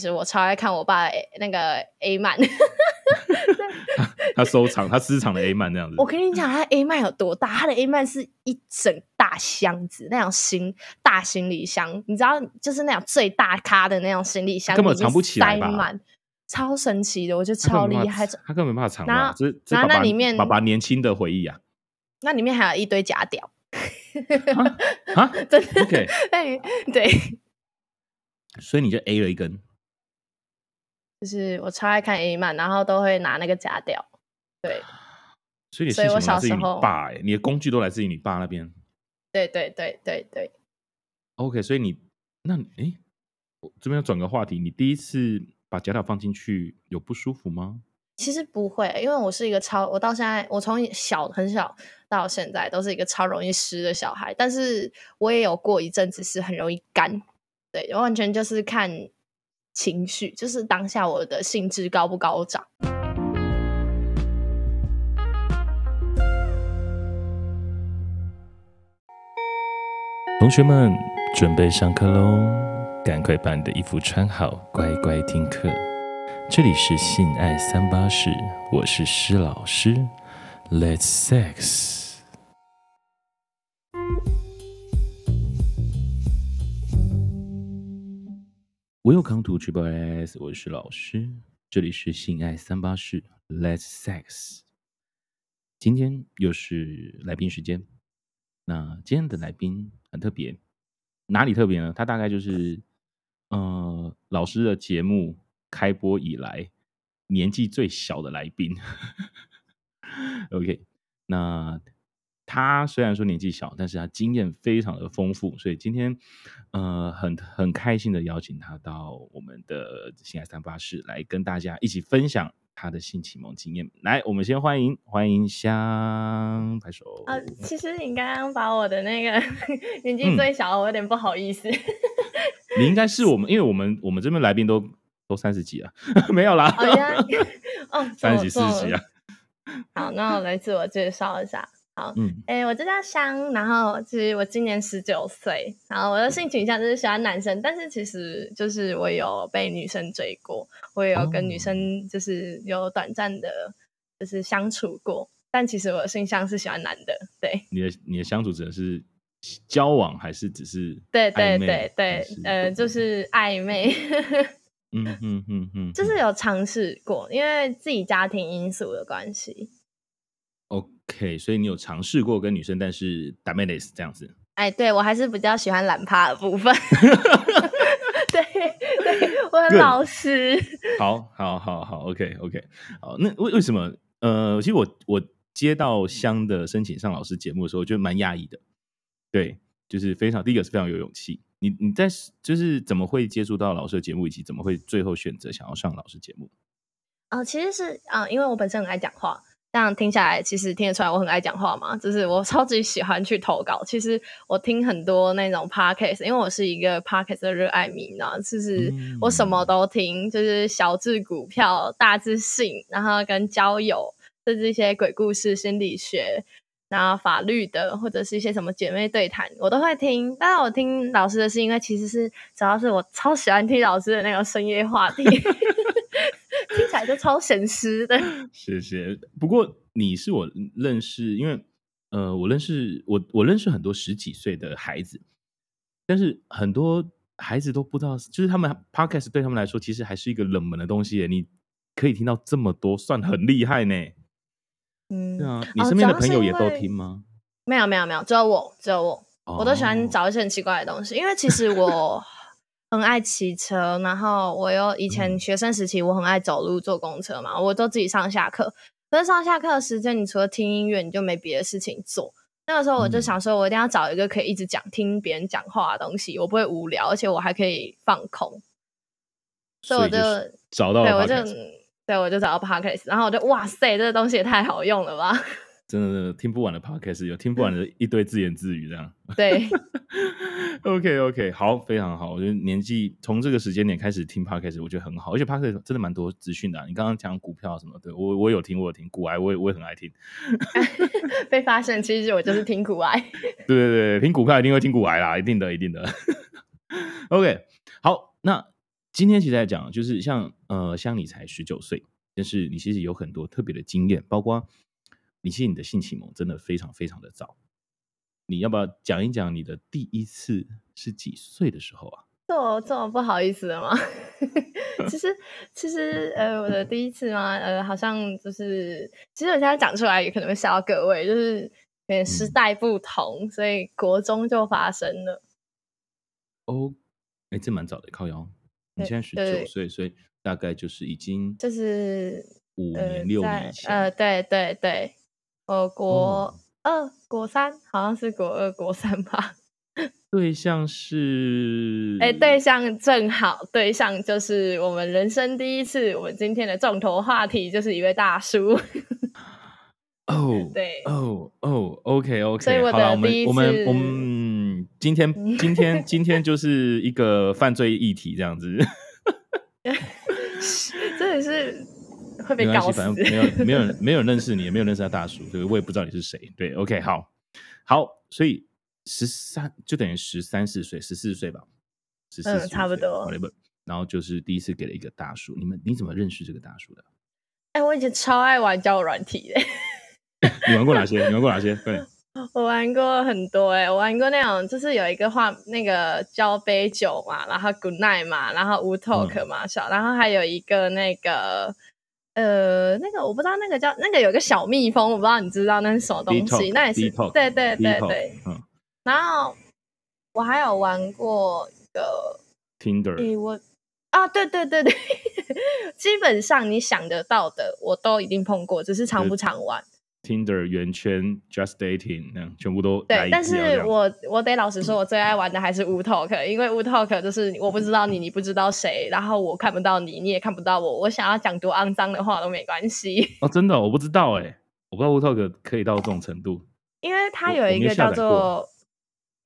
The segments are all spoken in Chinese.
其实我超爱看我爸那个 A 漫，他收藏他私藏的 A 漫那样子。我跟你讲，他 A 漫有多大？他的 A 漫是一整大箱子，那种行大行李箱，你知道，就是那种最大咖的那种行李箱，根本藏不起来吧？超神奇的，我觉得超厉害。他根本没办法藏嘛，这这然后那里面爸爸年轻的回忆啊，那里面还有一堆假屌。啊，真的对。所以你就 A 了一根。就是我超爱看 A 漫，然后都会拿那个假屌，对。所以你，所以我小时候，爸哎，你的工具都来自于你爸那边。对对对对对。OK，所以你那哎，我这边要转个话题，你第一次把假屌放进去有不舒服吗？其实不会，因为我是一个超，我到现在我从小很小到现在都是一个超容易湿的小孩，但是我也有过一阵子是很容易干，对，完全就是看。情绪就是当下我的兴致高不高涨。同学们准备上课喽，赶快把你的衣服穿好，乖乖听课。这里是性爱三八室，我是施老师，Let's sex。Welcome to Triple S，我是老师，这里是性爱三八室，Let's Sex。今天又是来宾时间，那今天的来宾很特别，哪里特别呢？他大概就是，呃，老师的节目开播以来年纪最小的来宾。OK，那。他虽然说年纪小，但是他经验非常的丰富，所以今天，呃，很很开心的邀请他到我们的性爱三八室来跟大家一起分享他的性启蒙经验。来，我们先欢迎欢迎香，拍手。啊，其实你刚刚把我的那个 年纪最小，嗯、我有点不好意思。你应该是我们，因为我们我们这边来宾都都三十几了，没有啦。哦，三十几四十几啊。好，那我来自我介绍一下。嗯，哎、欸，我这叫香，然后其实我今年十九岁，然后我的性取向就是喜欢男生，但是其实就是我有被女生追过，我也有跟女生就是有短暂的，就是相处过，但其实我的性向是喜欢男的。对，你的你的相处者是交往还是只是？对对对对，呃，就是 暧昧。嗯嗯嗯嗯，就是有尝试过，因为自己家庭因素的关系。OK，所以你有尝试过跟女生，但是打妹 s 这样子。哎，对我还是比较喜欢懒趴的部分。对对，我很老实。好，好，好，好，OK，OK，、okay, okay. 好。那为为什么？呃，其实我我接到香的申请上老师节目的时候，我觉得蛮讶异的。对，就是非常第一个是非常有勇气。你你在就是怎么会接触到老师的节目，以及怎么会最后选择想要上老师节目？哦、呃，其实是啊、呃，因为我本身很爱讲话。这样听下来，其实听得出来我很爱讲话嘛，就是我超级喜欢去投稿。其实我听很多那种 podcast，因为我是一个 podcast 的热爱迷呢，就是我什么都听，就是小至股票，大至性，然后跟交友，甚至一些鬼故事、心理学，然后法律的，或者是一些什么姐妹对谈，我都会听。但是我听老师的是因为其实是主要是我超喜欢听老师的那个深夜话题。听起来就超神师的，谢谢。不过你是我认识，因为呃，我认识我我认识很多十几岁的孩子，但是很多孩子都不知道，就是他们 podcast 对他们来说其实还是一个冷门的东西。你可以听到这么多，算很厉害呢。嗯，对啊，你身边的朋友也都听吗？没有没有没有，只有我，只有我，哦、我都喜欢找一些很奇怪的东西，因为其实我。很爱骑车，然后我又以前学生时期我很爱走路坐公车嘛，我都自己上下课。可是上下课的时间，你除了听音乐，你就没别的事情做。那个时候我就想说，我一定要找一个可以一直讲、听别人讲话的东西，我不会无聊，而且我还可以放空。所以我就，找到了，对，我就对，我就找到 Podcast，然后我就哇塞，这个东西也太好用了吧！真的，听不完的 podcast 有听不完的一堆自言自语，这样。对，OK OK，好，非常好。我觉得年纪从这个时间点开始听 podcast，我觉得很好，而且 podcast 真的蛮多资讯的、啊。你刚刚讲股票什么的，我我有听，我有听股癌，我也我也很爱听。被发现，其实我就是听股癌。对对对，听股票一定会听股癌啦，一定的，一定的。OK，好，那今天其实在讲，就是像呃，像你才十九岁，但是你其实有很多特别的经验，包括你其实你的性启蒙真的非常非常的早。你要不要讲一讲你的第一次是几岁的时候啊？这么这么不好意思的吗？其实其实呃，我的第一次嘛，呃，好像就是，其实我现在讲出来也可能会吓到各位，就是有点时代不同，嗯、所以国中就发生了。哦，哎，这蛮早的，靠腰。你现在十九岁，所以大概就是已经就是五年六年以前。呃，对对对，我国二、国三，好像是国二、国三吧。对象是，哎，对象正好，对象就是我们人生第一次。我们今天的重头话题就是一位大叔。哦，对，哦哦，OK OK，所以我的第一次，我们我们我们今天今天 今天就是一个犯罪议题这样子。真的是会被搞死。反正没有没有人 没有人认识你，也没有认识他大叔，对，我也不知道你是谁。对，OK，好，好，所以。十三就等于十三四岁，十四岁吧，十四差不多。然后就是第一次给了一个大叔，你们你怎么认识这个大叔的？哎、欸，我以前超爱玩交友软体的。你玩过哪些？你玩过哪些？对，我玩过很多哎、欸，我玩过那种就是有一个画那个交杯酒嘛，然后 Good Night 嘛，然后 Wootalk 嘛，小、嗯，然后还有一个那个呃那个我不知道那个叫那个有个小蜜蜂，我不知道你知道那是什么东西？那也是对对对对，嗯。然后我还有玩过一个 Tinder，欸、我啊，对对对对，基本上你想得到的我都一定碰过，只是常不常玩。Tinder 圆圈 Just Dating 那样全部都对，但是我我得老实说，我最爱玩的还是 Wootalk，因为 Wootalk 就是我不知道你，你不知道谁，然后我看不到你，你也看不到我，我想要讲多肮脏的话都没关系。哦，真的，我不知道哎，我不知道 Wootalk 可以到这种程度，因为它有一个叫做。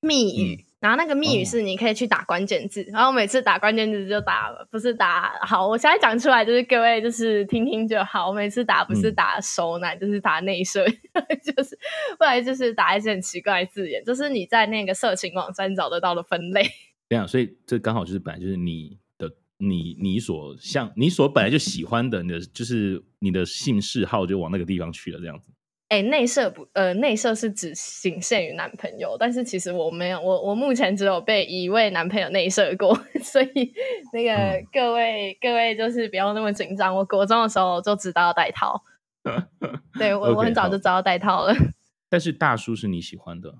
密语、嗯，然后那个密语是你可以去打关键字、哦，然后每次打关键字就打，不是打好，我现在讲出来就是各位就是听听就好。我每次打不是打熟奶、嗯，就是打内射，就是不然就是打一些很奇怪的字眼，就是你在那个色情网站找得到的分类。这样，所以这刚好就是本来就是你的你你所像你所本来就喜欢的，你的就是你的性嗜好就往那个地方去了，这样子。哎、欸，内射不呃，内射是只仅限于男朋友，但是其实我没有，我我目前只有被一位男朋友内射过，所以那个、嗯、各位各位就是不要那么紧张。我国中的时候就知道要戴套，对我、okay, 我很早就知道戴套了。但是大叔是你喜欢的？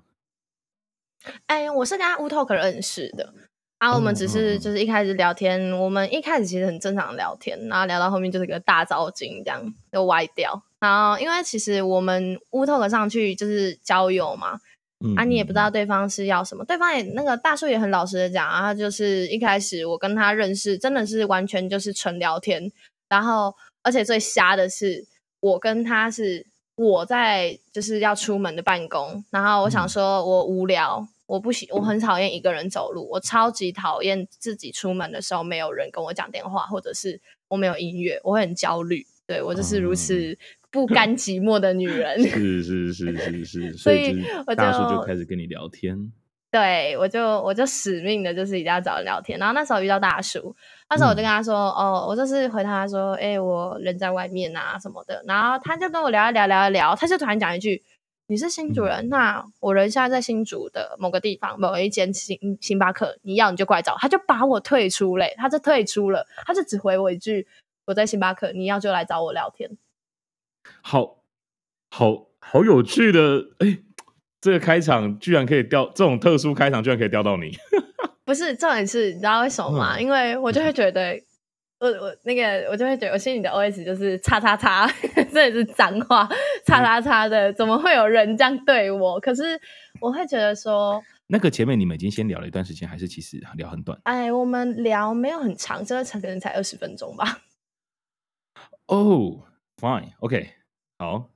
哎、欸，我是跟他 Wootalk 认识的，然、啊、我们只是就是一开始聊天、嗯，我们一开始其实很正常的聊天，然后聊到后面就是个大招精，这样就歪掉。然后，因为其实我们 Wootalk 上去就是交友嘛，嗯、啊，你也不知道对方是要什么，对方也那个大叔也很老实的讲啊，就是一开始我跟他认识，真的是完全就是纯聊天，然后而且最瞎的是，我跟他是我在就是要出门的办公，然后我想说我无聊，嗯、我不喜，我很讨厌一个人走路，我超级讨厌自己出门的时候没有人跟我讲电话，或者是我没有音乐，我会很焦虑，对，我就是如此。嗯不 甘寂寞的女人 是是是是是，所以大叔就开始跟你聊天。对，我就我就使命的，就是一定要找人聊天。然后那时候遇到大叔，那时候我就跟他说：“嗯、哦，我就是回他说，哎、欸，我人在外面啊什么的。”然后他就跟我聊一聊聊一聊，他就突然讲一句：“你是新主人？嗯、那我人现在在新竹的某个地方，某一间星星巴克，你要你就过来找。”他就把我退出嘞，他就退出了，他就只回我一句：“我在星巴克，你要就来找我聊天。”好好好有趣的哎，这个开场居然可以钓，这种特殊开场居然可以钓到你。不是重点是，你知道为什么吗？嗯、因为我就会觉得，我我那个我就会觉得，我心里的 OS 就是叉叉叉，这也是脏话，叉叉叉的，怎么会有人这样对我？可是我会觉得说，那个前面你们已经先聊了一段时间，还是其实聊很短？哎，我们聊没有很长，这个可能才二十分钟吧。哦、oh。Fine，OK，okay，好，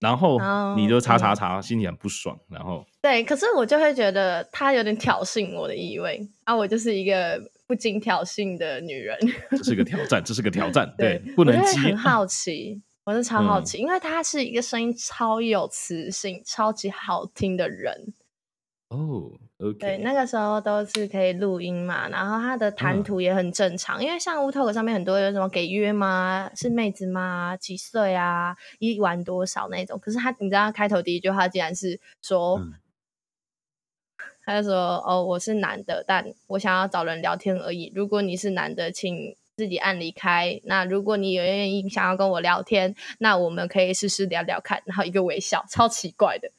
然后你就叉叉叉，心里很不爽，然后对，可是我就会觉得他有点挑衅我的意味啊，我就是一个不经挑衅的女人，这是个挑战，这是个挑战，对，对不能急。很好奇，我是超好奇，嗯，因为他是一个声音超有磁性、超级好听的人。哦，OK，对，那个时候都是可以录音嘛，然后他的谈吐也很正常，嗯、因为像 Wootalk 上面很多有什么给约吗？是妹子吗？几岁啊？一晚多少那种？可是他，你知道他开头第一句话竟然是说，嗯、他就说：“哦，我是男的，但我想要找人聊天而已。如果你是男的，请自己按离开。那如果你有愿意想要跟我聊天，那我们可以试试聊聊看。然后一个微笑，超奇怪的。”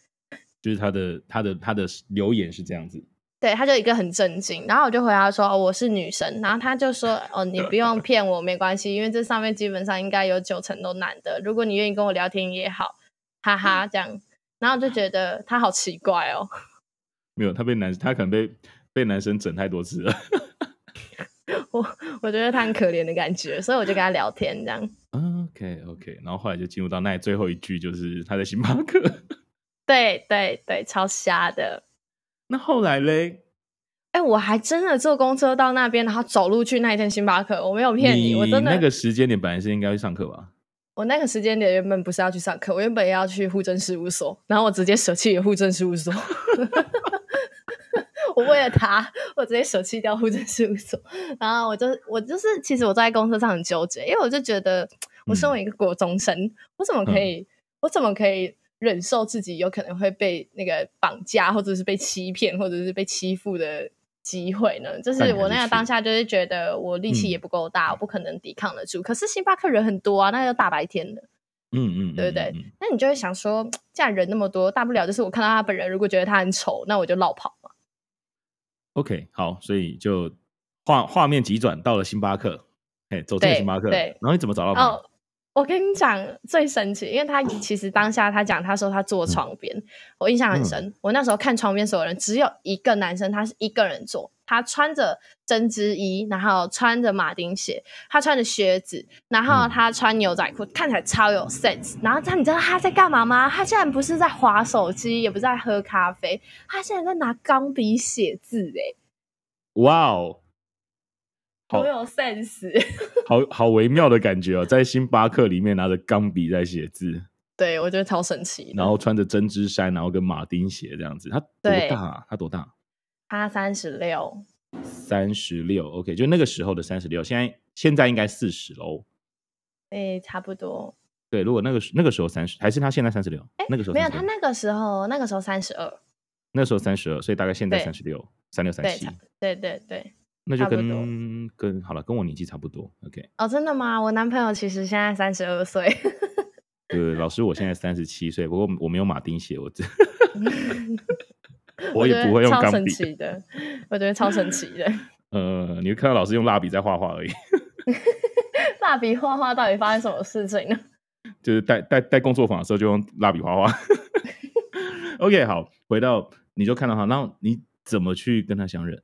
就是他的他的他的留言是这样子，对，他就一个很震惊，然后我就回答说，哦，我是女生，然后他就说哦，你不用骗我，没关系，因为这上面基本上应该有九成都男的，如果你愿意跟我聊天也好，哈哈，这样，然后我就觉得他好奇怪哦，没有，他被男他可能被被男生整太多次了，我我觉得他很可怜的感觉，所以我就跟他聊天这样，OK OK，然后后来就进入到那最后一句，就是他在星巴克。对对对，超瞎的。那后来嘞？哎、欸，我还真的坐公车到那边，然后走路去那一天星巴克，我没有骗你，你我真的。那个时间点本来是应该去上课吧？我那个时间点原本不是要去上课，我原本要去户政事务所，然后我直接舍弃了户政事务所。我为了他，我直接舍弃掉户政事务所，然后我就我就是，其实我在公车上很纠结，因为我就觉得，我身为一个国中生，嗯、我怎么可以，嗯、我怎么可以？忍受自己有可能会被那个绑架，或者是被欺骗，或者是被欺负的机会呢？就是我那个当下就是觉得我力气也不够大，嗯、我不可能抵抗得住。可是星巴克人很多啊，那个大白天的，嗯嗯，对不对？嗯、那你就会想说，既然人那么多，大不了就是我看到他本人，如果觉得他很丑，那我就绕跑嘛。OK，好，所以就画画面急转到了星巴克，哎，走进星巴克，对，然后你怎么找到他？哦我跟你讲最神奇，因为他其实当下他讲，他说他坐床边，嗯、我印象很深。嗯、我那时候看床边所有人，只有一个男生，他是一个人坐，他穿着针织衣，然后穿着马丁鞋，他穿着靴子，然后他穿牛仔裤，嗯、看起来超有 sense。然后他，你知道他在干嘛吗？他竟然不是在划手机，也不是在喝咖啡，他现在在拿钢笔写字，哎，哇哦！好有 sense，好好微妙的感觉哦，在星巴克里面拿着钢笔在写字，对，我觉得超神奇。然后穿着针织衫，然后跟马丁鞋这样子，他多大啊？他多大？他三十六，三十六。OK，就那个时候的三十六，现在现在应该四十喽。哎，差不多。对，如果那个那个时候三十，还是他现在三十六？哎，那个时候没有，他那个时候那个时候三十二，那时候三十二，所以大概现在三十六，三六三七。对对对。那就跟跟好了，跟我年纪差不多。OK。哦，真的吗？我男朋友其实现在三十二岁。对，老师，我现在三十七岁，不过我没有马丁鞋，我这 我也不会用钢笔。超神奇的，我觉得超神奇的。呃，你会看到老师用蜡笔在画画而已。蜡笔画画到底发生什么事情呢？就是带带带工作坊的时候就用蜡笔画画。OK，好，回到你就看到他，那你怎么去跟他相认？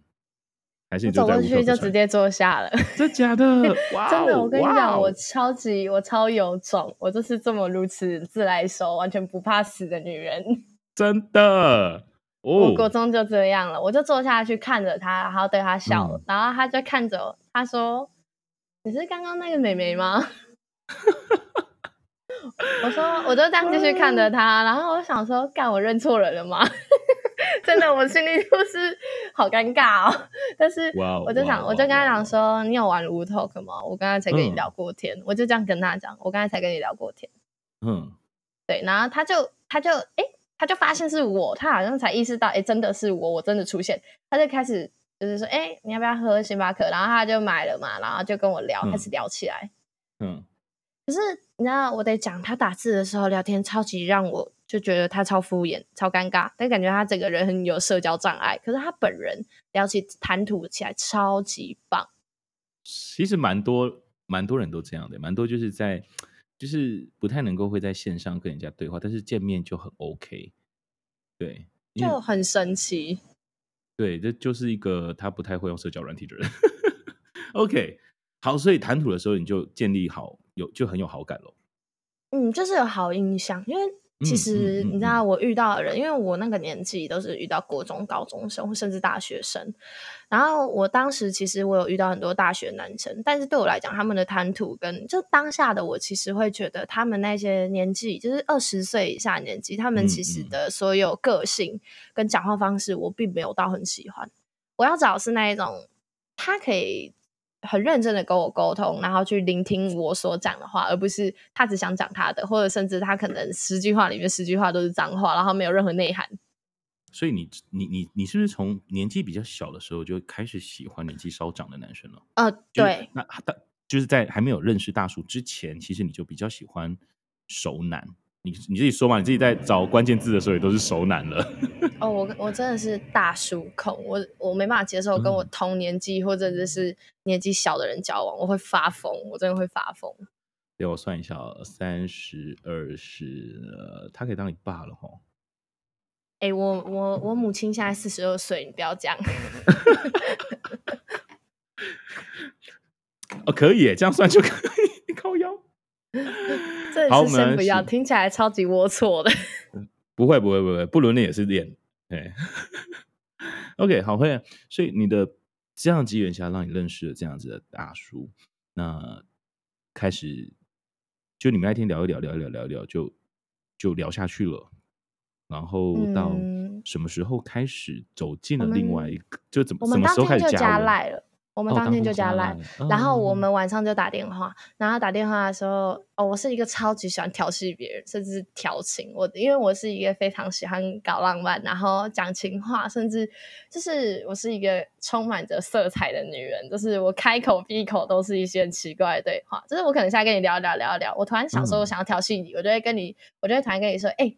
还是走过去就直接坐下了？真假的？哇！真的，我跟你讲，我超级我超有种，我就是这么如此自来熟，完全不怕死的女人。真的，我国中就这样了，我就坐下去看着他，然后对他笑，嗯、然后他就看着我，他说：“你是刚刚那个美眉吗？”我说：“我就这样继续看着他，然后我想说，干，我认错人了吗？” 真的，我心里就是好尴尬哦。但是我就想，我就跟他讲说：“你有玩 Wootalk 吗？我刚才才跟你聊过天。”我就这样跟他讲：“我刚才才跟你聊过天。”嗯，对。然后他就他就哎，他就发现是我，他好像才意识到，哎，真的是我，我真的出现。他就开始就是说：“哎，你要不要喝星巴克？”然后他就买了嘛，然后就跟我聊，开始聊起来。嗯，可是你知道，我得讲，他打字的时候聊天超级让我。就觉得他超敷衍、超尴尬，但感觉他整个人很有社交障碍。可是他本人聊起谈吐起来超级棒。其实蛮多蛮多人都这样的，蛮多就是在就是不太能够会在线上跟人家对话，但是见面就很 OK。对，就很神奇。对，这就是一个他不太会用社交软体的人。OK，好，所以谈吐的时候你就建立好有就很有好感咯。嗯，就是有好印象，因为其实你知道，我遇到的人，因为我那个年纪都是遇到国中、高中生，甚至大学生。然后我当时其实我有遇到很多大学男生，但是对我来讲，他们的谈吐跟就当下的我，其实会觉得他们那些年纪，就是二十岁以下年纪，他们其实的所有个性跟讲话方式，我并没有到很喜欢。我要找的是那一种，他可以。很认真的跟我沟通，然后去聆听我所讲的话，而不是他只想讲他的，或者甚至他可能十句话里面十句话都是脏话，然后没有任何内涵。所以你你你你是不是从年纪比较小的时候就开始喜欢年纪稍长的男生了？呃，对。那他就是在还没有认识大叔之前，其实你就比较喜欢熟男。你你自己说嘛，你自己在找关键字的时候也都是熟男了。哦，我我真的是大叔控，我我没办法接受跟我同年纪或者就是年纪小的人交往，我会发疯，我真的会发疯。给我算一下，三十二十，呃，他可以当你爸了哈。哎、欸，我我我母亲现在四十二岁，你不要这样。哦，可以，这样算就可以，靠腰。好，我们不要听起来超级龌龊的。不会，不会，不会，不伦恋也是恋。哎，OK，好会。所以你的这样机缘下，让你认识了这样子的大叔，那开始就你们那天聊一聊，聊一聊，聊一聊，就就聊下去了。然后到什么时候开始走进了另外一个？就怎么什么时候开始加赖了？我们当天就加赖，然后我们晚上就打电话。然后打电话的时候，哦，我是一个超级喜欢调戏别人，甚至调情。我因为我是一个非常喜欢搞浪漫，然后讲情话，甚至就是我是一个充满着色彩的女人。就是我开口闭口都是一些很奇怪的对话。就是我可能现在跟你聊一聊聊一聊，我突然想说我想要调戏你，嗯、我就会跟你，我就会突然跟你说，哎、欸。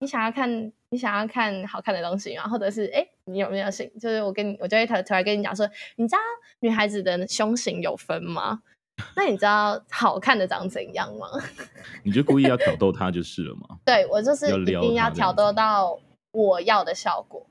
你想要看你想要看好看的东西吗？或者是哎，你有没有性？就是我跟你，我就会突突然跟你讲说，你知道女孩子的胸型有分吗？那你知道好看的长怎样吗？你就故意要挑逗她就是了吗？对，我就是一定要挑逗到我要的效果。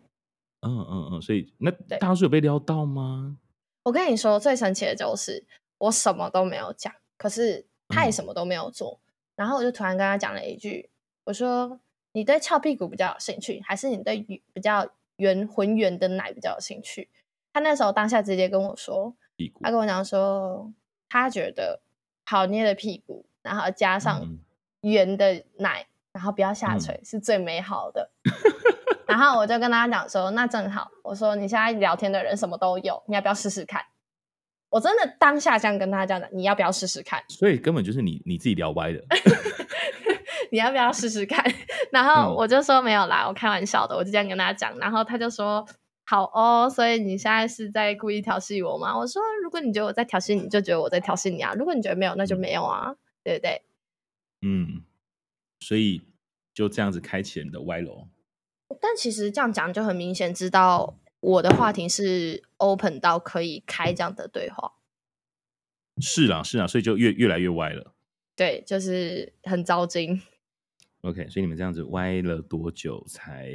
嗯嗯嗯，所以那大叔有被撩到吗？我跟你说，最神奇的就是我什么都没有讲，可是他也什么都没有做，嗯、然后我就突然跟他讲了一句，我说。你对翘屁股比较有兴趣，还是你对比较圆浑圆的奶比较有兴趣？他那时候当下直接跟我说，他跟我讲说，他觉得好捏的屁股，然后加上圆的奶，然后不要下垂，是最美好的。然后我就跟他讲说，那正好，我说你现在聊天的人什么都有，你要不要试试看？我真的当下这样跟他讲的，你要不要试试看？所以根本就是你你自己聊歪的。你要不要试试看？然后我就说没有啦，我开玩笑的，我就这样跟他讲。然后他就说好哦，所以你现在是在故意调戏我吗？我说如果你觉得我在调戏你，就觉得我在调戏你啊。如果你觉得没有，那就没有啊，对不对？嗯，所以就这样子开启了你的歪楼。但其实这样讲就很明显，知道我的话题是 open 到可以开这样的对话。是啦，是啦，所以就越越来越歪了。对，就是很糟心。OK，所以你们这样子歪了多久才？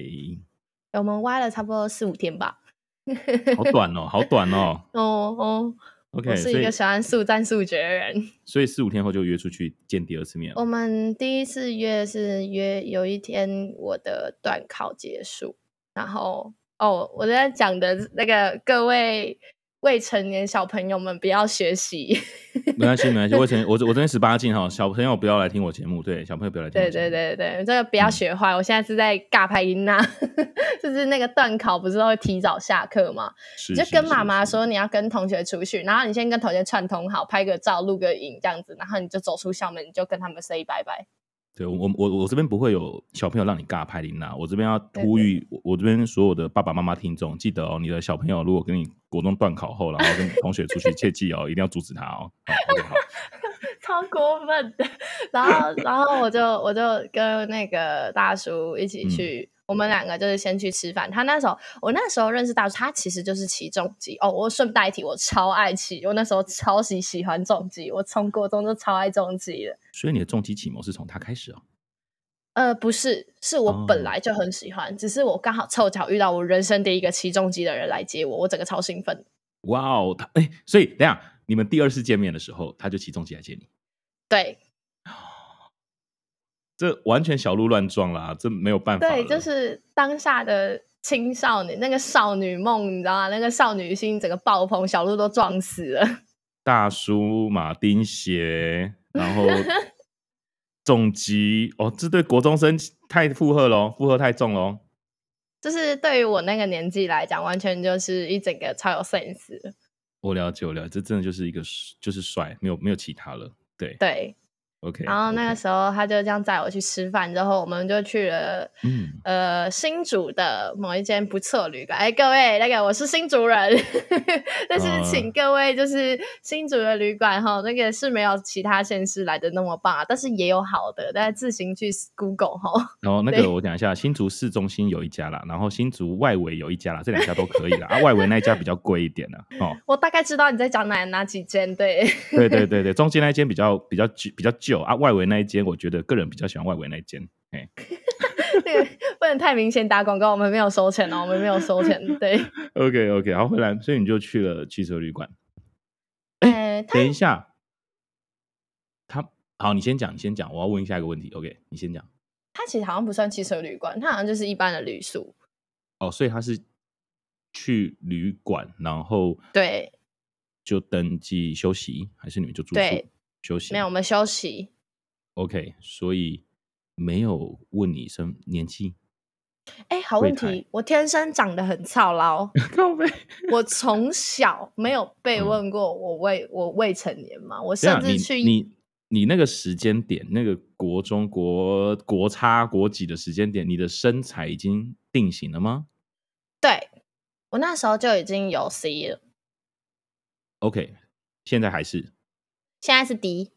我们歪了差不多四五天吧。好短哦，好短哦。哦哦，OK，我是一个喜欢速战速决的人。所以四五天后就约出去见第二次面。我们第一次约是约有一天我的段考结束，然后哦，我在讲的那个各位。未成年小朋友们不要学习，没关系，没关系。未成我我这边十八禁哈，小朋友不要来听我节目。对，小朋友不要来听。对对对对，这个不要学坏。嗯、我现在是在尬拍音呐，就是那个段考不是都会提早下课吗？你就跟妈妈说你要跟同学出去，然后你先跟同学串通好，拍个照，录个影这样子，然后你就走出校门，你就跟他们 say 拜拜。对我我我这边不会有小朋友让你尬拍琳娜，我这边要呼吁我这边所有的爸爸妈妈听众，记得哦，你的小朋友如果跟你国中断考后，然后跟同学出去，切记哦，一定要阻止他哦。好，超过分的，然后然后我就我就跟那个大叔一起去。嗯我们两个就是先去吃饭。他那时候，我那时候认识大叔，他其实就是骑重机哦。我顺带一提，我超爱骑，我那时候超级喜欢重机，我从国中就超爱重机的。所以你的重机启蒙是从他开始哦？呃，不是，是我本来就很喜欢，哦、只是我刚好凑巧遇到我人生第一个骑重机的人来接我，我整个超兴奋。哇哦，他哎，所以等下你们第二次见面的时候，他就骑重机来接你？对。这完全小鹿乱撞啦，这没有办法。对，就是当下的青少年那个少女梦，你知道吗？那个少女心整个爆棚，小鹿都撞死了。大叔马丁鞋，然后 重击哦，这对国中生太负荷了，负荷太重了。就是对于我那个年纪来讲，完全就是一整个超有 sense。我了解，我了解，这真的就是一个就是帅，没有没有其他了。对对。OK，然后那个时候他就这样载我去吃饭，之后我们就去了，嗯、呃，新竹的某一间不错旅馆。哎，各位，那个我是新竹人，但是请各位就是新竹的旅馆哈，那个是没有其他县市来的那么棒啊，但是也有好的，大家自行去 Google 哈。然后那个我讲一下，新竹市中心有一家啦，然后新竹外围有一家啦，这两家都可以啦。啊，外围那一家比较贵一点呢。哦，我大概知道你在讲哪哪几间，对，对对对对，中间那一间比较比较比较旧啊，外围那一间，我觉得个人比较喜欢外围那一间。哎，那个不能太明显打广告，我们没有收钱哦，我们没有收钱。对，OK OK，好，回来，所以你就去了汽车旅馆。哎，等一下，他好，你先讲，你先讲，我要问下一个问题。OK，你先讲。他其实好像不算汽车旅馆，他好像就是一般的旅宿。哦，所以他是去旅馆，然后对，就登记休息，还是你们就住宿？对。休息没有，我们休息。OK，所以没有问你生年纪。哎，好问题，我天生长得很操劳。我从小没有 被问过我未、嗯、我未成年嘛？我甚至去你你，你那个时间点，那个国中国国差国几的时间点，你的身材已经定型了吗？对，我那时候就已经有 C 了。OK，现在还是。现在是 D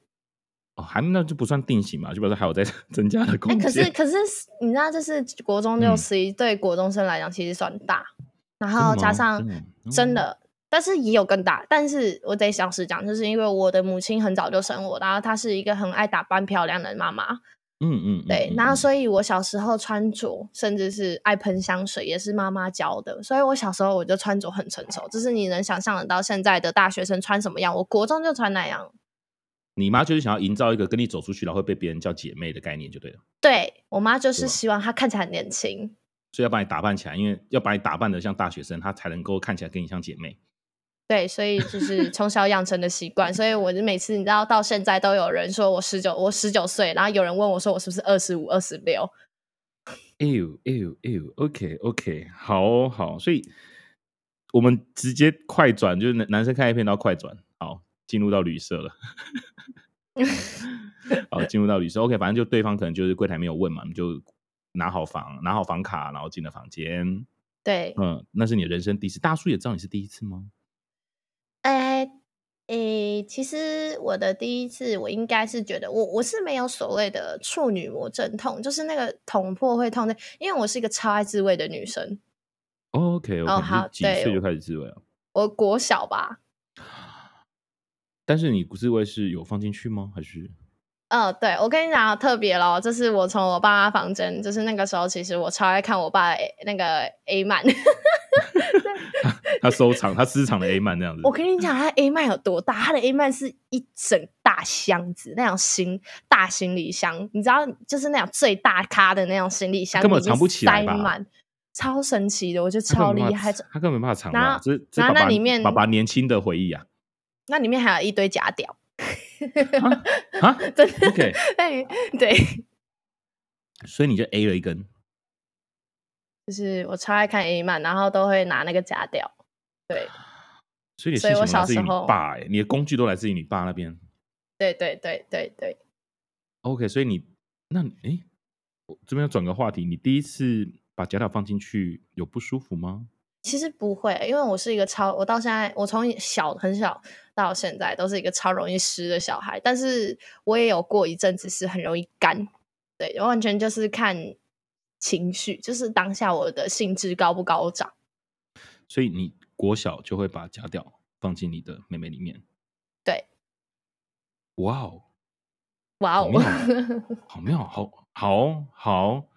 哦，还那就不算定型嘛，就表示还有在 增加的空间。可是可是你知道，就是国中六十一，对国中生来讲其实算大，嗯、然后加上真的，但是也有更大。但是我得想实讲，就是因为我的母亲很早就生我，然后她是一个很爱打扮漂亮的妈妈。嗯嗯，对，然后所以我小时候穿着，甚至是爱喷香水，也是妈妈教的。所以我小时候我就穿着很成熟，就是你能想象得到现在的大学生穿什么样，我国中就穿那样。你妈就是想要营造一个跟你走出去，然后会被别人叫姐妹的概念，就对了。对，我妈就是希望她看起来很年轻，所以要把你打扮起来，因为要把你打扮的像大学生，她才能够看起来跟你像姐妹。对，所以就是从小养成的习惯。所以我就每次你知道到现在都有人说我十九，我十九岁，然后有人问我说我是不是二十五、二十六。哎呦哎呦哎呦，OK OK，好好，所以我们直接快转，就是男生看 A 片都要快转。好进入到旅社了，好，进入到旅社。OK，反正就对方可能就是柜台没有问嘛，你就拿好房，拿好房卡，然后进了房间。对，嗯，那是你人生第一次。大叔也知道你是第一次吗？哎，诶，其实我的第一次，我应该是觉得我我是没有所谓的处女膜阵痛，就是那个捅破会痛的，因为我是一个超爱自慰的女生。OK，OK，哦，好，几岁就开始自慰了？我国小吧。但是你自慰是有放进去吗？还是？嗯、呃，对，我跟你讲特别咯，就是我从我爸妈房间，就是那个时候，其实我超爱看我爸的那个 A 漫，他收藏他私藏的 A 漫那样子。我跟你讲，他的 A 漫有多大？他的 A 漫是一整大箱子，那种行大行李箱，你知道，就是那种最大咖的那种行李箱，根本藏不起来吧？超神奇的，我觉得超厉害。他根本没办法藏，然后，然后那里面爸爸年轻的回忆啊。那里面还有一堆假屌啊！真的？OK，对，所以你就 A 了一根，就是我超爱看 A 漫，然后都会拿那个假屌。对，所以你所以我小时候爸哎，你的工具都来自于你爸那边。对对对对对。OK，所以你那哎，我这边要转个话题，你第一次把假屌放进去有不舒服吗？其实不会，因为我是一个超，我到现在我从小很小到现在都是一个超容易湿的小孩，但是我也有过一阵子是很容易干，对，完全就是看情绪，就是当下我的兴致高不高涨。所以你国小就会把假掉放进你的妹妹里面？对。哇哦！哇哦！好妙，好好好。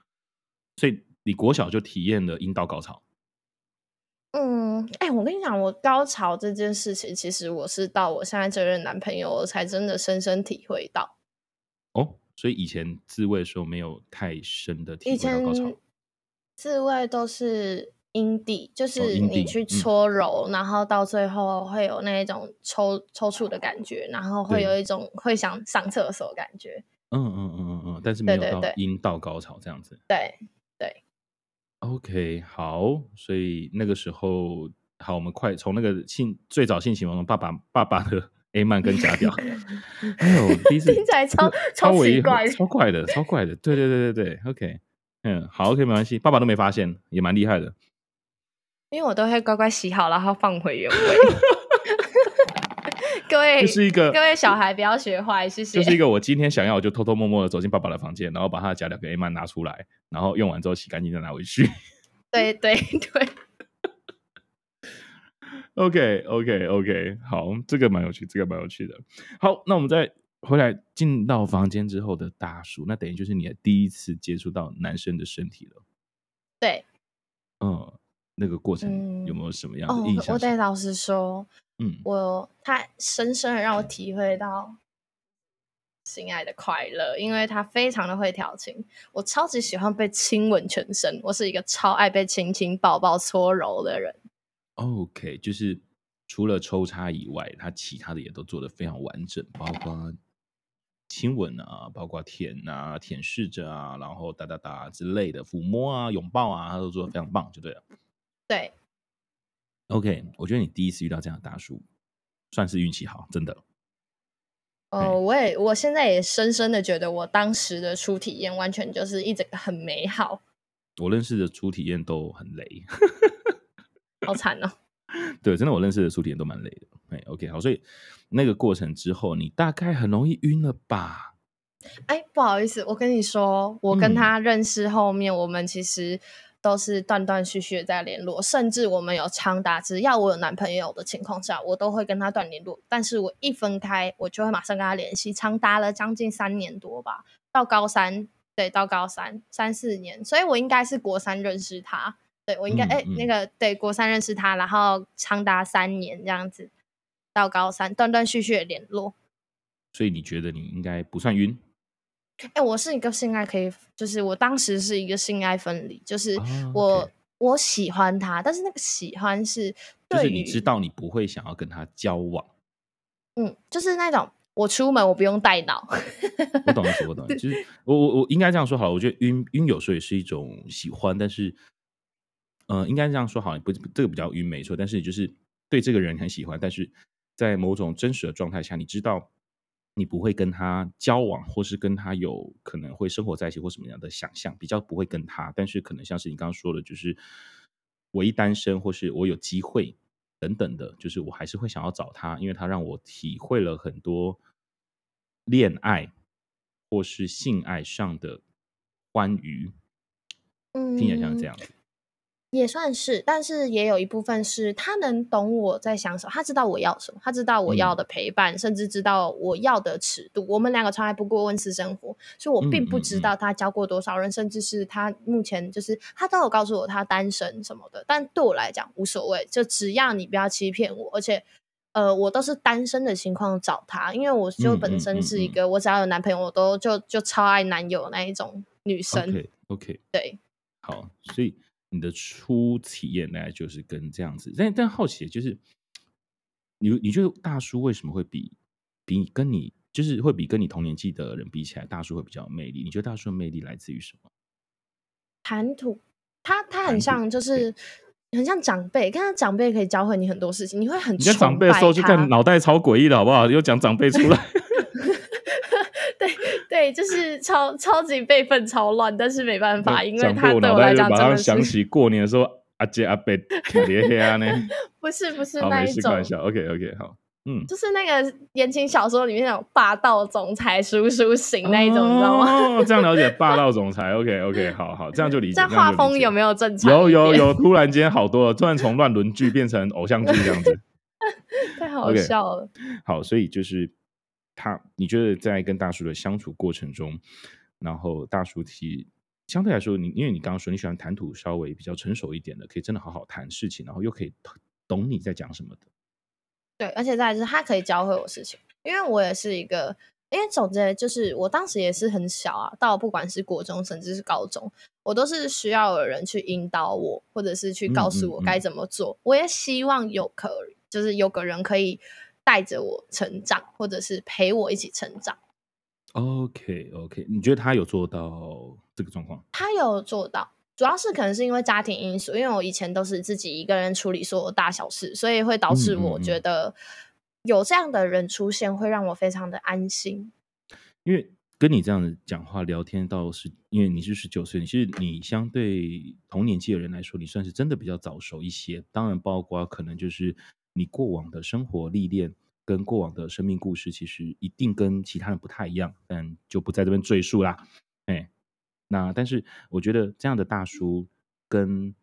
所以你国小就体验了阴道高潮？嗯，哎、欸，我跟你讲，我高潮这件事情，其实我是到我现在这任男朋友，我才真的深深体会到。哦，所以以前自慰的时候没有太深的体会到高潮。自慰都是阴蒂，就是你去搓揉，哦嗯、然后到最后会有那一种抽抽搐的感觉，然后会有一种会想上厕所的感觉。嗯嗯嗯嗯嗯，但是没有到阴道高潮这样子。对对。OK，好，所以那个时候，好，我们快从那个性最早性启蒙爸爸爸爸的。A 曼跟假屌，哎呦，第一次 听起来超超奇怪，超怪的，超怪的，对对对对对，OK，嗯，好，OK，没关系，爸爸都没发现，也蛮厉害的，因为我都会乖乖洗好，然后放回原位。各位，就是一个各位小孩不要学坏，谢谢。就是一个我今天想要，我就偷偷摸摸的走进爸爸的房间，然后把他的假屌跟 A 曼拿出来，然后用完之后洗干净再拿回去。对对对。OK，OK，OK，okay, okay, okay. 好，这个蛮有趣，这个蛮有趣的。好，那我们再回来进到房间之后的大叔，那等于就是你的第一次接触到男生的身体了。对，嗯，那个过程有没有什么样的印象？嗯哦、我得老实说，嗯，我他深深的让我体会到性爱的快乐，因为他非常的会调情，我超级喜欢被亲吻全身，我是一个超爱被亲亲抱抱搓揉的人。OK，就是除了抽插以外，他其他的也都做的非常完整，包括亲吻啊，包括舔啊、舔舐着啊，然后哒哒哒之类的抚摸啊、拥抱啊，他都做的非常棒，就对了。对，OK，我觉得你第一次遇到这样的大叔，算是运气好，真的。哦，我也我现在也深深的觉得，我当时的初体验完全就是一整个很美好。我认识的初体验都很雷。好惨哦！对，真的，我认识的初体验都蛮累的。哎，OK，好，所以那个过程之后，你大概很容易晕了吧？哎，不好意思，我跟你说，我跟他认识后面，嗯、我们其实都是断断续续的在联络，甚至我们有长达，只要我有男朋友的情况下，我都会跟他断联络。但是我一分开，我就会马上跟他联系，长达了将近三年多吧，到高三，对，到高三三四年，所以我应该是国三认识他。对，我应该哎、嗯嗯欸，那个对，国三认识他，然后长达三年这样子，到高三断断续续的联络。所以你觉得你应该不算晕？哎、欸，我是一个性爱可以，就是我当时是一个性爱分离，就是我、我喜欢他，但是那个喜欢是，就是你知道你不会想要跟他交往。嗯，就是那种我出门我不用带脑。我懂意思，我 懂意思。其实我我我应该这样说好了，我觉得晕晕有时候也是一种喜欢，但是。呃，应该这样说好，不，这个比较晕没错。但是就是对这个人很喜欢，但是在某种真实的状态下，你知道你不会跟他交往，或是跟他有可能会生活在一起，或什么样的想象，比较不会跟他。但是可能像是你刚刚说的，就是我一单身，或是我有机会等等的，就是我还是会想要找他，因为他让我体会了很多恋爱或是性爱上的欢愉。嗯，听起来像是这样子。也算是，但是也有一部分是他能懂我在想什么，他知道我要什么，他知道我要的陪伴，嗯、甚至知道我要的尺度。我们两个从来不过问私生活，所以我并不知道他交过多少人，嗯嗯嗯、甚至是他目前就是他都有告诉我他单身什么的。但对我来讲无所谓，就只要你不要欺骗我，而且呃，我都是单身的情况找他，因为我就本身是一个、我只要有男朋友我都就就超爱男友那一种女生。OK OK，对，好，所以。你的初体验大概就是跟这样子，但但好奇就是，你你觉得大叔为什么会比比跟你就是会比跟你同年纪的人比起来，大叔会比较有魅力？你觉得大叔的魅力来自于什么？谈吐，他他很像就是很像长辈，跟他长辈可以教会你很多事情，你会很你跟长辈的时候就看脑袋超诡异的好不好？又讲长辈出来。对，就是超超级辈分超乱，但是没办法，因为他对我来讲真的是。想起过年的时候，阿姐阿伯特别黑呢。不是不是那一种。开玩笑，OK OK，好，嗯，就是那个言情小说里面那种霸道总裁叔叔型那一种，你知道吗？哦，这样了解霸道总裁，OK OK，好好，这样就理解。这画风有没有正常？有有有，突然间好多了，突然从乱伦剧变成偶像剧这样子，太好笑了。好，所以就是。他，你觉得在跟大叔的相处过程中，然后大叔提相对来说，你因为你刚刚说你喜欢谈吐稍微比较成熟一点的，可以真的好好谈事情，然后又可以懂你在讲什么的。对，而且再来是他可以教会我事情，因为我也是一个因为总之就是我当时也是很小啊，到不管是国中甚至是高中，我都是需要有人去引导我，或者是去告诉我该怎么做。嗯嗯嗯、我也希望有可就是有个人可以带着我成长，或者是陪我一起成长。OK OK，你觉得他有做到这个状况？他有做到，主要是可能是因为家庭因素，因为我以前都是自己一个人处理所有大小事，所以会导致我觉得。有这样的人出现，会让我非常的安心。因为跟你这样子讲话聊天倒是，因为你是十九岁，你是你相对同年纪的人来说，你算是真的比较早熟一些。当然，包括可能就是你过往的生活历练跟过往的生命故事，其实一定跟其他人不太一样，但就不在这边赘述啦。哎，那但是我觉得这样的大叔跟。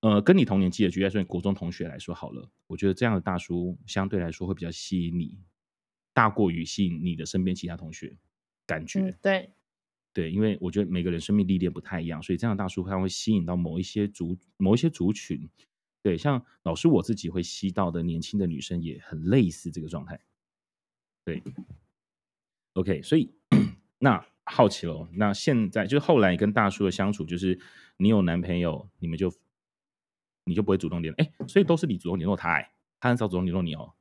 呃，跟你同年纪的，举例说，你国中同学来说好了，我觉得这样的大叔相对来说会比较吸引你，大过于吸引你的身边其他同学。感觉、嗯、对对，因为我觉得每个人生命历练不太一样，所以这样的大叔他会吸引到某一些族某一些族群。对，像老师我自己会吸到的年轻的女生也很类似这个状态。对，OK，所以那好奇喽，那现在就是后来跟大叔的相处，就是你有男朋友，你们就。你就不会主动联络，哎，所以都是你主动联络他，哎，他很少主动联络你哦。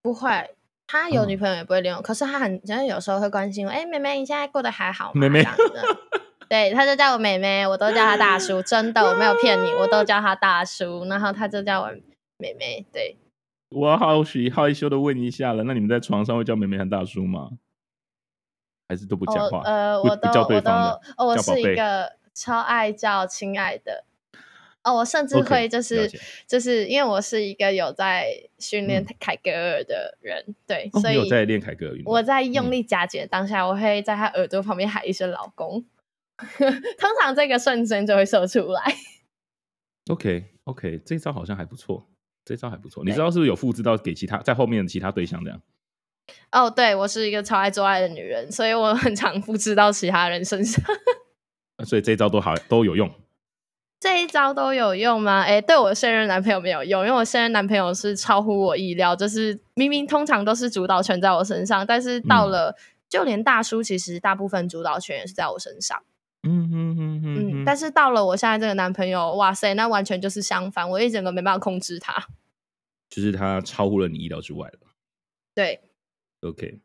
不会，他有女朋友也不会联络，嗯、可是他很，真的有时候会关心我，哎，妹妹，你现在过得还好吗？妹妹，对，他就叫我妹妹，我都叫他大叔，真的，我没有骗你，我都叫他大叔，然后他就叫我妹妹，对。我好许害羞的问一下了，那你们在床上会叫妹妹和大叔吗？还是都不讲话？呃，我都，我都，哦，我是一个超爱叫亲爱的。哦，我甚至会就是、okay, 就是因为我是一个有在训练凯格尔的人，嗯、对，所以有在练凯格尔。我在用力夹紧当下，我会在他耳朵旁边喊一声“老公”，通常这个瞬间就会射出来。OK OK，这招好像还不错，这招还不错。你知道是不是有复制到给其他在后面的其他对象这样？哦，对，我是一个超爱做爱的女人，所以我很常复制到其他人身上。所以这招都好都有用。这一招都有用吗？哎，对我现任男朋友没有用，因为我现任男朋友是超乎我意料，就是明明通常都是主导权在我身上，但是到了、嗯、就连大叔，其实大部分主导权也是在我身上。嗯嗯嗯嗯嗯。但是到了我现在这个男朋友，哇塞，那完全就是相反，我一整个没办法控制他，就是他超乎了你意料之外了。对。OK，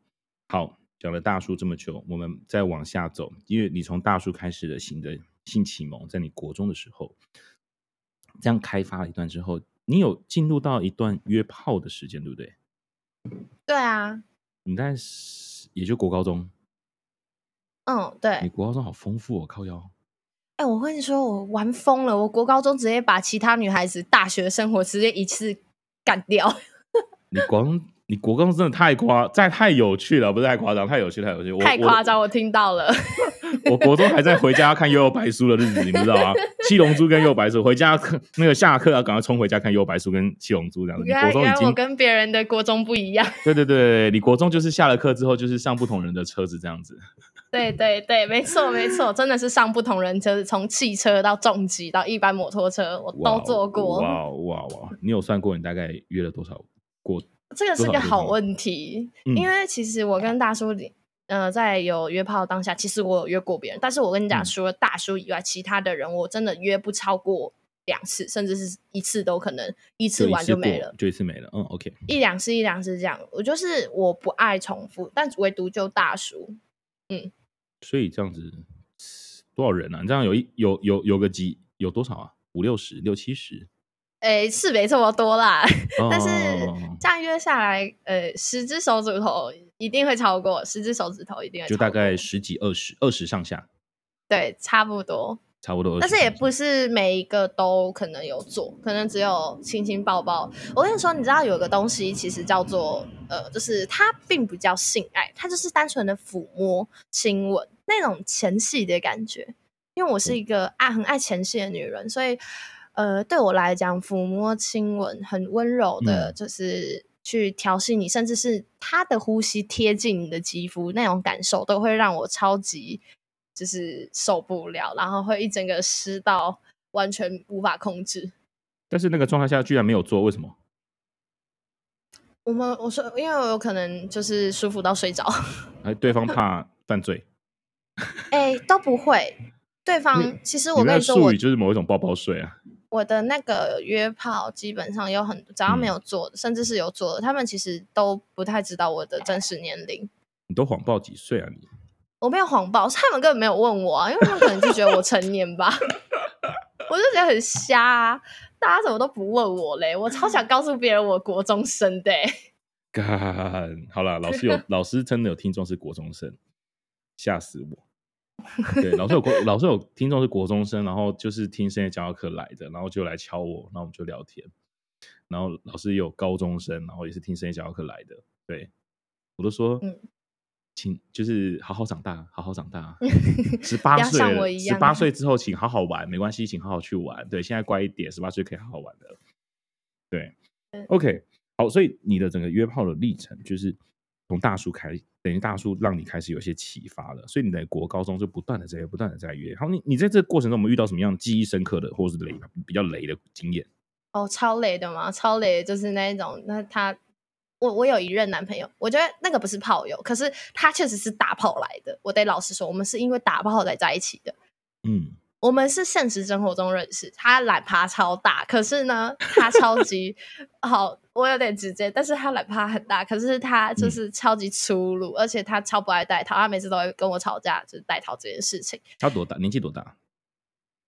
好，讲了大叔这么久，我们再往下走，因为你从大叔开始的行的。性启蒙在你国中的时候，这样开发了一段之后，你有进入到一段约炮的时间，对不对？对啊，你在也就国高中。嗯，对。你国高中好丰富哦，靠腰。哎、欸，我跟你说，我玩疯了。我国高中直接把其他女孩子大学生活直接一次干掉。你光。你国中真的太夸，再太有趣了，不是太夸张，太有趣，太有趣，太夸张，我听到了。我国中还在回家看《幽游白书》的日子，你不知道啊？七龙珠跟幽游白书，回家那个下课要赶快冲回家看《幽游白书》跟七龙珠这样子。国中已经我跟别人的国中不一样。对对对，你国中就是下了课之后就是上不同人的车子这样子。对对对，没错没错，真的是上不同人车，从汽车到重机到一般摩托车，我都坐过。哇哇哇！你有算过你大概约了多少过？这个是个好问题，嗯、因为其实我跟大叔，呃，在有约炮当下，其实我有约过别人，但是我跟你讲，除了大叔以外，其他的人我真的约不超过两次，甚至是一次都可能一次完就没了，就一次没了。嗯，OK，一两次一两次这样，我就是我不爱重复，但唯独就大叔，嗯，所以这样子多少人啊？你这样有一有有有个几有多少啊？五六十六七十。诶，是没这么多啦，哦、但是这样约下来，呃，十只手指头一定会超过，十只手指头一定会超过，就大概十几、二十、二十上下，对，差不多，差不多。但是也不是每一个都可能有做，可能只有亲亲抱抱。我跟你说，你知道有个东西其实叫做，呃，就是它并不叫性爱，它就是单纯的抚摸、亲吻那种前戏的感觉。因为我是一个爱很爱前戏的女人，所以。呃，对我来讲，抚摸、亲吻，很温柔的，就是去调戏你，嗯、甚至是他的呼吸贴近你的肌肤，那种感受都会让我超级就是受不了，然后会一整个湿到完全无法控制。但是那个状态下居然没有做，为什么？我们我说，因为我有可能就是舒服到睡着，哎，对方怕犯罪，哎、欸，都不会。对方其实我跟你说，术语就是某一种抱抱睡啊。我的那个约炮基本上有很，只要没有做的，嗯、甚至是有做的，他们其实都不太知道我的真实年龄。你都谎报几岁啊？你我没有谎报，他们根本没有问我啊，因为他们可能就觉得我成年吧。我就觉得很瞎啊，大家怎么都不问我嘞？我超想告诉别人我国中生的、欸。干，好了，老师有老师真的有听众是国中生，吓死我。对，老师有国，老师有听众是国中生，然后就是听深夜教课来的，然后就来敲我，然后我们就聊天。然后老师也有高中生，然后也是听深夜教课来的。对，我都说，嗯，请就是好好长大，好好长大。十八岁，十八岁之后请好好玩，没关系，请好好去玩。对，现在乖一点，十八岁可以好好玩的。对，OK，好，所以你的整个约炮的历程就是从大叔开始。等于大叔让你开始有些启发了，所以你在国高中就不断的在不断的在约。好，你你在这个过程中，有没有遇到什么样记忆深刻的，或者是雷比较雷的经验？哦，超雷的嘛，超雷的就是那一种。那他，我我有一任男朋友，我觉得那个不是炮友，可是他确实是打炮来的。我得老实说，我们是因为打炮才在一起的。嗯。我们是现实生活中认识，他懒趴超大，可是呢，他超级 好，我有点直接，但是他懒趴很大，可是他就是超级粗鲁，嗯、而且他超不爱戴套，他每次都会跟我吵架，就是戴套这件事情。他多大？年纪多大？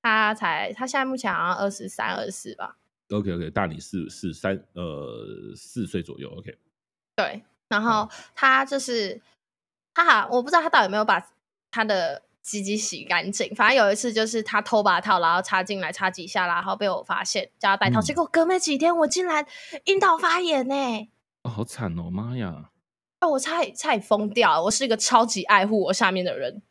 他才，他现在目前好像二十三、二十四吧。OK OK，大你四四三呃四岁左右。OK。对，然后他就是他好，我不知道他到底有没有把他的。鸡鸡洗干净，反正有一次就是他偷把套，然后插进来插几下，然后被我发现叫他戴套，嗯、结果隔没几天我竟然阴道发炎呢、欸！哦，好惨哦，妈呀！哦，我差点差点疯掉，我是一个超级爱护我下面的人，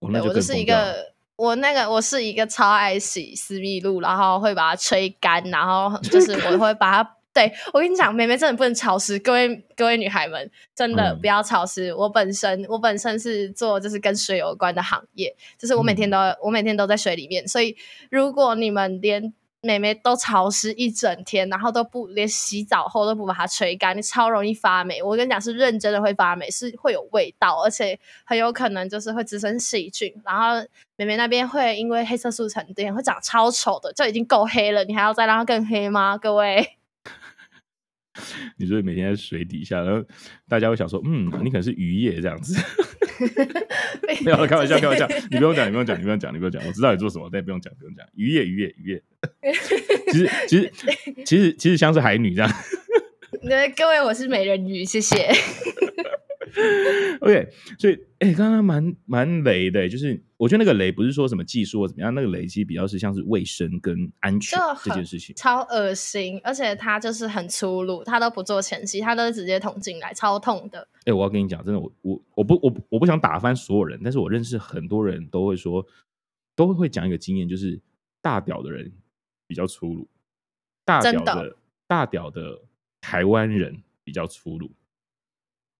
哦、那就我就是一个我那个我是一个超爱洗私密露，然后会把它吹干，然后就是我会把它。对，我跟你讲，妹妹真的不能潮湿，各位各位女孩们，真的不要潮湿。嗯、我本身我本身是做就是跟水有关的行业，就是我每天都、嗯、我每天都在水里面，所以如果你们连妹妹都潮湿一整天，然后都不连洗澡后都不把它吹干，你超容易发霉。我跟你讲，是认真的会发霉，是会有味道，而且很有可能就是会滋生细菌，然后妹妹那边会因为黑色素沉淀会长超丑的，就已经够黑了，你还要再让它更黑吗？各位？你说每天在水底下，然后大家会想说，嗯，你可能是渔业这样子。没有，开玩笑，开玩笑。你不用讲，你不用讲，你不用讲，你不用讲。我知道你做什么，但不用讲，不用讲。渔业，渔业，渔业。其实，其实，其实，其实像是海女这样。对，各位，我是美人鱼，谢谢。OK，所以哎，刚刚蛮蛮雷的，就是我觉得那个雷不是说什么技术或怎么样，那个雷其实比较是像是卫生跟安全这件事情，超恶心，而且他就是很粗鲁，他都不做前期，他都是直接捅进来，超痛的。哎，我要跟你讲，真的，我我我不我我不想打翻所有人，但是我认识很多人都会说，都会讲一个经验，就是大屌的人比较粗鲁，大屌的，的大屌的台湾人比较粗鲁。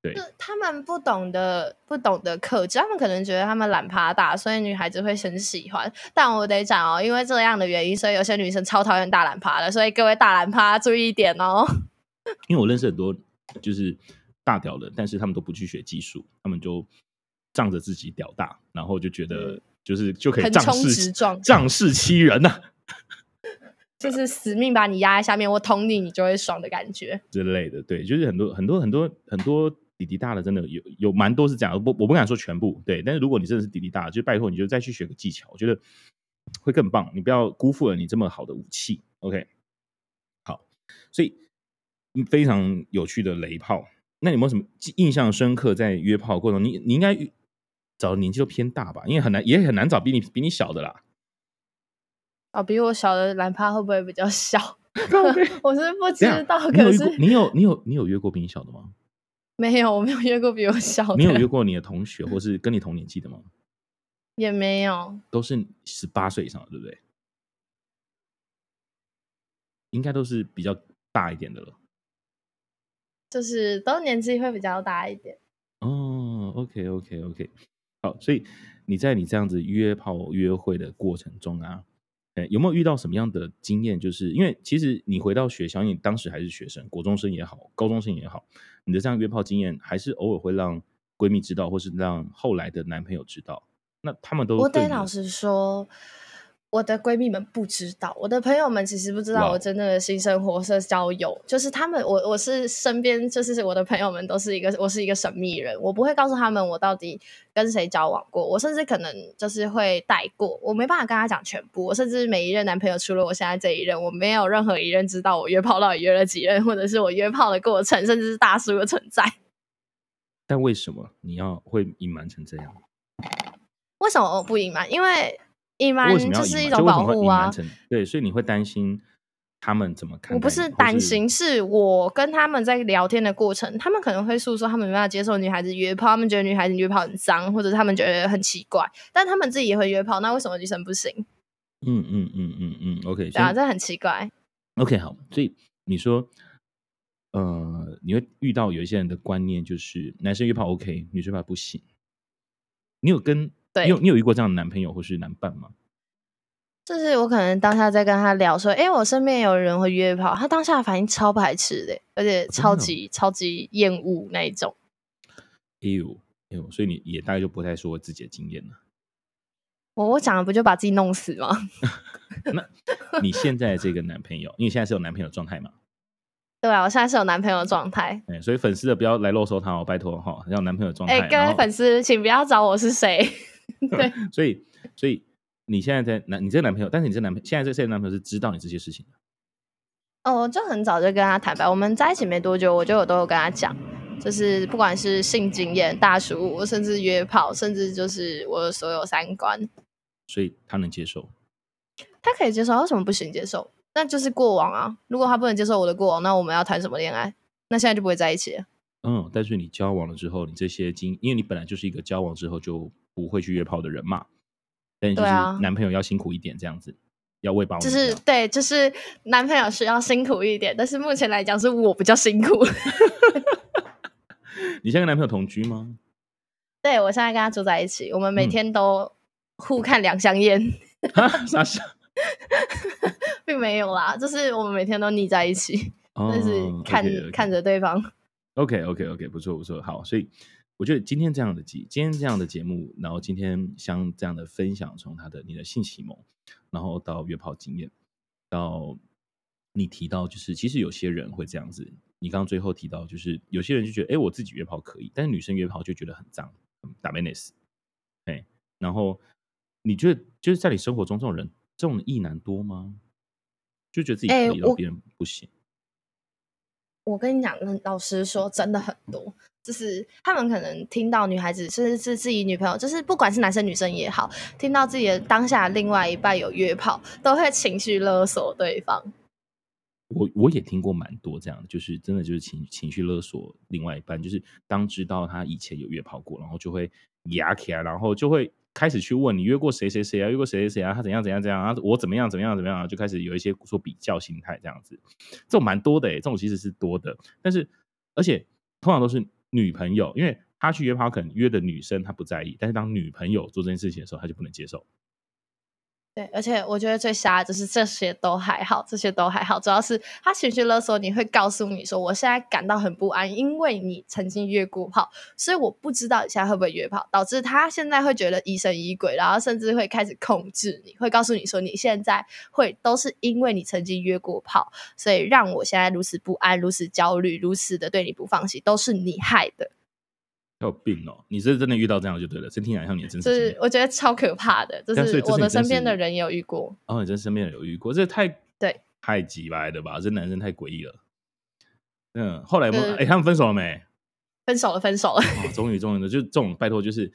对，他们不懂得不懂得克制，他们可能觉得他们懒趴大，所以女孩子会很喜欢。但我得讲哦，因为这样的原因，所以有些女生超讨厌大懒趴的。所以各位大懒趴注意一点哦。因为我认识很多就是大屌的，但是他们都不去学技术，他们就仗着自己屌大，然后就觉得就是就可以仗势仗势欺人呐、啊，就是死命把你压在下面，我捅你，你就会爽的感觉之类的。对，就是很多很多很多很多。底底大的真的有有蛮多是这样，不我不敢说全部，对，但是如果你真的是底底大，就拜托你就再去学个技巧，我觉得会更棒。你不要辜负了你这么好的武器，OK？好，所以非常有趣的雷炮，那你有没有什么印象深刻在约炮过程中？你你应该找的年纪都偏大吧？因为很难也很难找比你比你小的啦。哦，比我小的懒趴会不会比较小？我是不知道，可是你有你有你有约过比你小的吗？没有，我没有约过比我小的。你有约过你的同学，或是跟你同年纪的吗？也没有，都是十八岁以上的，对不对？应该都是比较大一点的了。就是都年纪会比较大一点。哦，OK，OK，OK，好。所以你在你这样子约炮约会的过程中啊，哎，有没有遇到什么样的经验？就是因为其实你回到学校，你当时还是学生，国中生也好，高中生也好，你的这样约炮经验，还是偶尔会让闺蜜知道，或是让后来的男朋友知道。那他们都我得老实说。我的闺蜜们不知道，我的朋友们其实不知道我真正的新生活是交友.就是他们，我我是身边，就是我的朋友们都是一个，我是一个神秘人，我不会告诉他们我到底跟谁交往过，我甚至可能就是会带过，我没办法跟他讲全部，我甚至每一任男朋友，除了我现在这一任，我没有任何一任知道我约炮到底约了几任，或者是我约炮的过程，甚至是大叔的存在。但为什么你要会隐瞒成这样？为什么我不隐瞒？因为。隐瞒就是一种保护啊，对，所以你会担心他们怎么看？我不是担心，是我跟他们在聊天的过程，他们可能会诉说他们没办法接受女孩子约炮，他们觉得女孩子约炮很脏，或者他们觉得很奇怪，但他们自己也会约炮，那为什么女生不行？嗯嗯嗯嗯嗯，OK，对啊，这很奇怪。OK，好，所以你说，呃，你会遇到有一些人的观念就是男生约炮 OK，女生约炮不行。你有跟？对，你有你有遇过这样的男朋友或是男伴吗？就是我可能当下在跟他聊说，哎、欸，我身边有人会约炮，他当下的反应超排斥的，而且超级、哦、超级厌恶那一种。哎呦哎呦，所以你也大概就不太说自己的经验了。我我讲了不就把自己弄死吗？那你现在这个男朋友，因为现在是有男朋友状态嘛？对啊，我现在是有男朋友状态。哎，所以粉丝的不要来啰嗦他哦，拜托哈，要男朋友状态。哎，各位粉丝，请不要找我是谁。对，所以，所以你现在在男，你这个男朋友，但是你这男朋友，现在这现在男朋友是知道你这些事情的。哦，我就很早就跟他坦白，我们在一起没多久，我就有都有跟他讲，就是不管是性经验、大叔，甚至约炮，甚至就是我的所有三观，所以他能接受，他可以接受，他为什么不行接受？那就是过往啊。如果他不能接受我的过往，那我们要谈什么恋爱？那现在就不会在一起了。嗯，但是你交往了之后，你这些经，因为你本来就是一个交往之后就。不会去约炮的人嘛？但就是男朋友要辛苦一点，这样子、啊、要喂饱。就是对，就是男朋友需要辛苦一点，但是目前来讲是我比较辛苦。你现在跟男朋友同居吗？对，我现在跟他住在一起，我们每天都互看两相厌。并没有啦，就是我们每天都腻在一起，但、oh, 是看.看着对方。Okay, 不错不错，好，所以。我觉得今天这样的节，今天这样的节目，然后今天像这样的分享，从他的你的性启蒙，然后到约炮经验，到你提到就是其实有些人会这样子，你刚刚最后提到就是有些人就觉得，哎，我自己约炮可以，但是女生约炮就觉得很脏，打 menace，哎，然后你觉得就是在你生活中这种人，这种异男多吗？就觉得自己可以，别人不行。我跟你讲，老实说，真的很多。就是他们可能听到女孩子，甚至是自己女朋友，就是不管是男生女生也好，听到自己的当下另外一半有约炮，都会情绪勒索对方。我我也听过蛮多这样的，就是真的就是情情绪勒索另外一半，就是当知道他以前有约炮过，然后就会压起来，然后就会开始去问你约过谁谁谁啊，约过谁谁谁啊，他怎样怎样怎样啊，我怎么样怎么样怎么样啊，就开始有一些说比较心态这样子，这种蛮多的诶，这种其实是多的，但是而且通常都是。女朋友，因为他去约炮，可能约的女生他不在意，但是当女朋友做这件事情的时候，他就不能接受。对，而且我觉得最瞎的就是这些都还好，这些都还好，主要是他情绪勒索，你会告诉你说，我现在感到很不安，因为你曾经约过炮，所以我不知道你现在会不会约炮，导致他现在会觉得疑神疑鬼，然后甚至会开始控制你，会告诉你说，你现在会都是因为你曾经约过炮，所以让我现在如此不安、如此焦虑、如此的对你不放心，都是你害的。有病哦！你是真的遇到这样就对了，真听起来像你真实。就是我觉得超可怕的，就是我的身边的人也有遇过。哦，你真身边人有遇过，这太对太鸡掰的吧？这男生太诡异了。嗯，后来我哎、欸，他们分手了没？分手了，分手了。哦，终于，终于的，就这种拜托，就是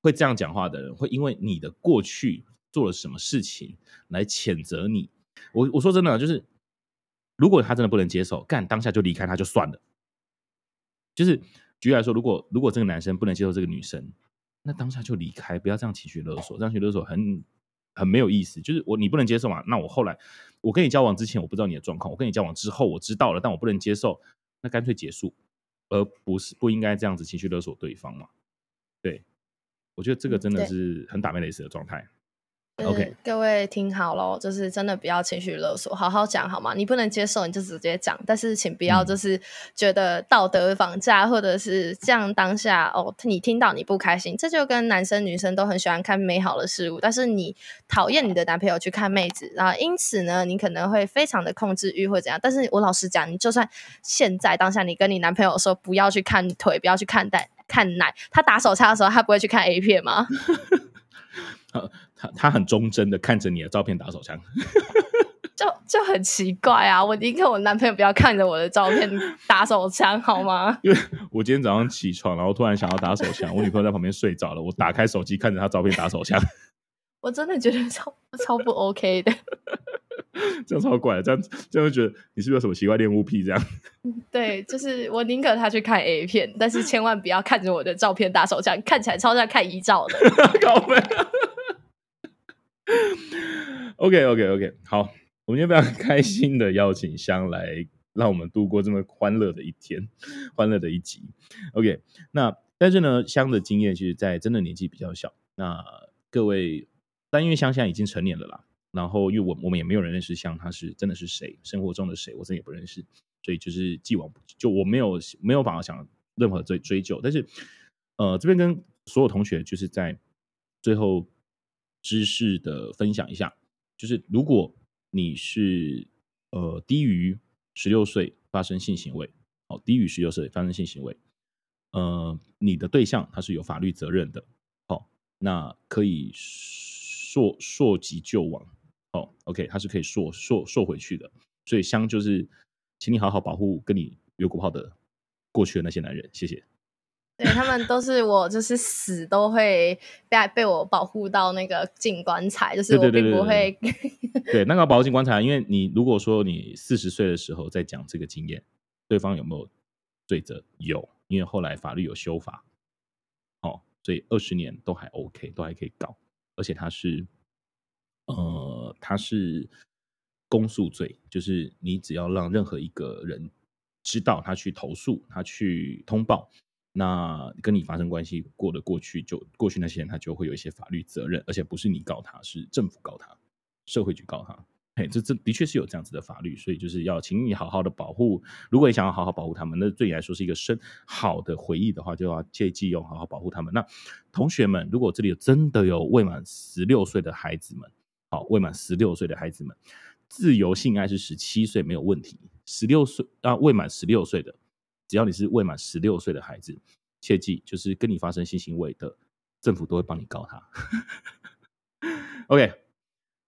会这样讲话的人，会因为你的过去做了什么事情来谴责你。我我说真的，就是如果他真的不能接受，干当下就离开他就算了，就是。举例来说，如果如果这个男生不能接受这个女生，那当下就离开，不要这样情绪勒索，这样情绪勒索很很没有意思。就是我你不能接受嘛，那我后来我跟你交往之前我不知道你的状况，我跟你交往之后我知道了，但我不能接受，那干脆结束，而不是不应该这样子情绪勒索对方嘛？对，我觉得这个真的是很打妹蕾丝的状态。OK，各位听好喽，就是真的不要情绪勒索，好好讲好吗？你不能接受你就直接讲，但是请不要就是觉得道德绑架，或者是这样当下哦，你听到你不开心，这就跟男生女生都很喜欢看美好的事物，但是你讨厌你的男朋友去看妹子，然后因此呢，你可能会非常的控制欲或怎样。但是我老实讲，你就算现在当下你跟你男朋友说不要去看腿，不要去看蛋看奶，他打手枪的时候，他不会去看 A 片吗？他他很忠贞的看着你的照片打手枪，就就很奇怪啊！我宁可我男朋友不要看着我的照片打手枪，好吗？因为我今天早上起床，然后突然想要打手枪，我女朋友在旁边睡着了，我打开手机看着她照片打手枪，我真的觉得超超不 OK 的，这样超怪的，这样这样会觉得你是不是有什么奇怪恋物癖？这样对，就是我宁可他去看 A 片，但是千万不要看着我的照片打手枪，看起来超像看遗照的，搞没。OK OK OK，好，我们今天非常开心的邀请香来，让我们度过这么欢乐的一天，欢乐的一集。OK，那但是呢，香的经验其实，在真的年纪比较小。那各位，但因为香现在已经成年了啦，然后因为我我们也没有人认识香，他是真的是谁，生活中的谁，我真的也不认识，所以就是既往不就我没有没有办法想任何追追究。但是呃，这边跟所有同学就是在最后。知识的分享一下，就是如果你是呃低于十六岁发生性行为，哦，低于十六岁发生性行为，呃，你的对象他是有法律责任的，哦，那可以溯溯及就往，哦，OK，他是可以溯溯溯回去的，所以香就是，请你好好保护跟你有过泡的过去的那些男人，谢谢。对，他们都是我，就是死都会被被我保护到那个进棺材，就是我并不会对，那个保护进棺材，因为你如果说你四十岁的时候再讲这个经验，对方有没有罪责？有，因为后来法律有修法，哦，所以二十年都还 OK，都还可以告，而且他是呃，他是公诉罪，就是你只要让任何一个人知道他去投诉，他去通报。那跟你发生关系过的过去，就过去那些人，他就会有一些法律责任，而且不是你告他，是政府告他，社会局告他。嘿，这这的确是有这样子的法律，所以就是要请你好好的保护。如果你想要好好保护他们，那对你来说是一个深好的回忆的话，就要切记要好好保护他们。那同学们，如果这里有真的有未满十六岁的孩子们，好，未满十六岁的孩子们，自由性爱是十七岁没有问题，十六岁啊，未满十六岁的。只要你是未满十六岁的孩子，切记就是跟你发生性行为的，政府都会帮你告他。OK，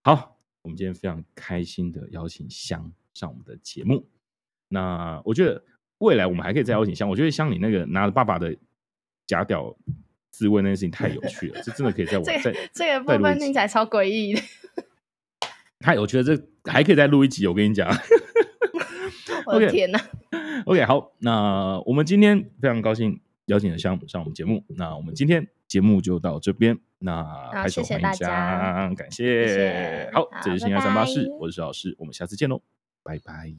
好，我们今天非常开心的邀请香上我们的节目。那我觉得未来我们还可以再邀请香。我觉得香你那个拿着爸爸的假屌自慰那件事情太有趣了，这真的可以在我 再这个部分听起来超诡异的。太，我觉得这还可以再录一集。我跟你讲，ok ok 好那我们今天非常高兴邀请了的项目上我们节目那我们今天节目就到这边那拍手欢迎大家感谢好这里是一二三八四我是石老师我们下次见喽拜拜。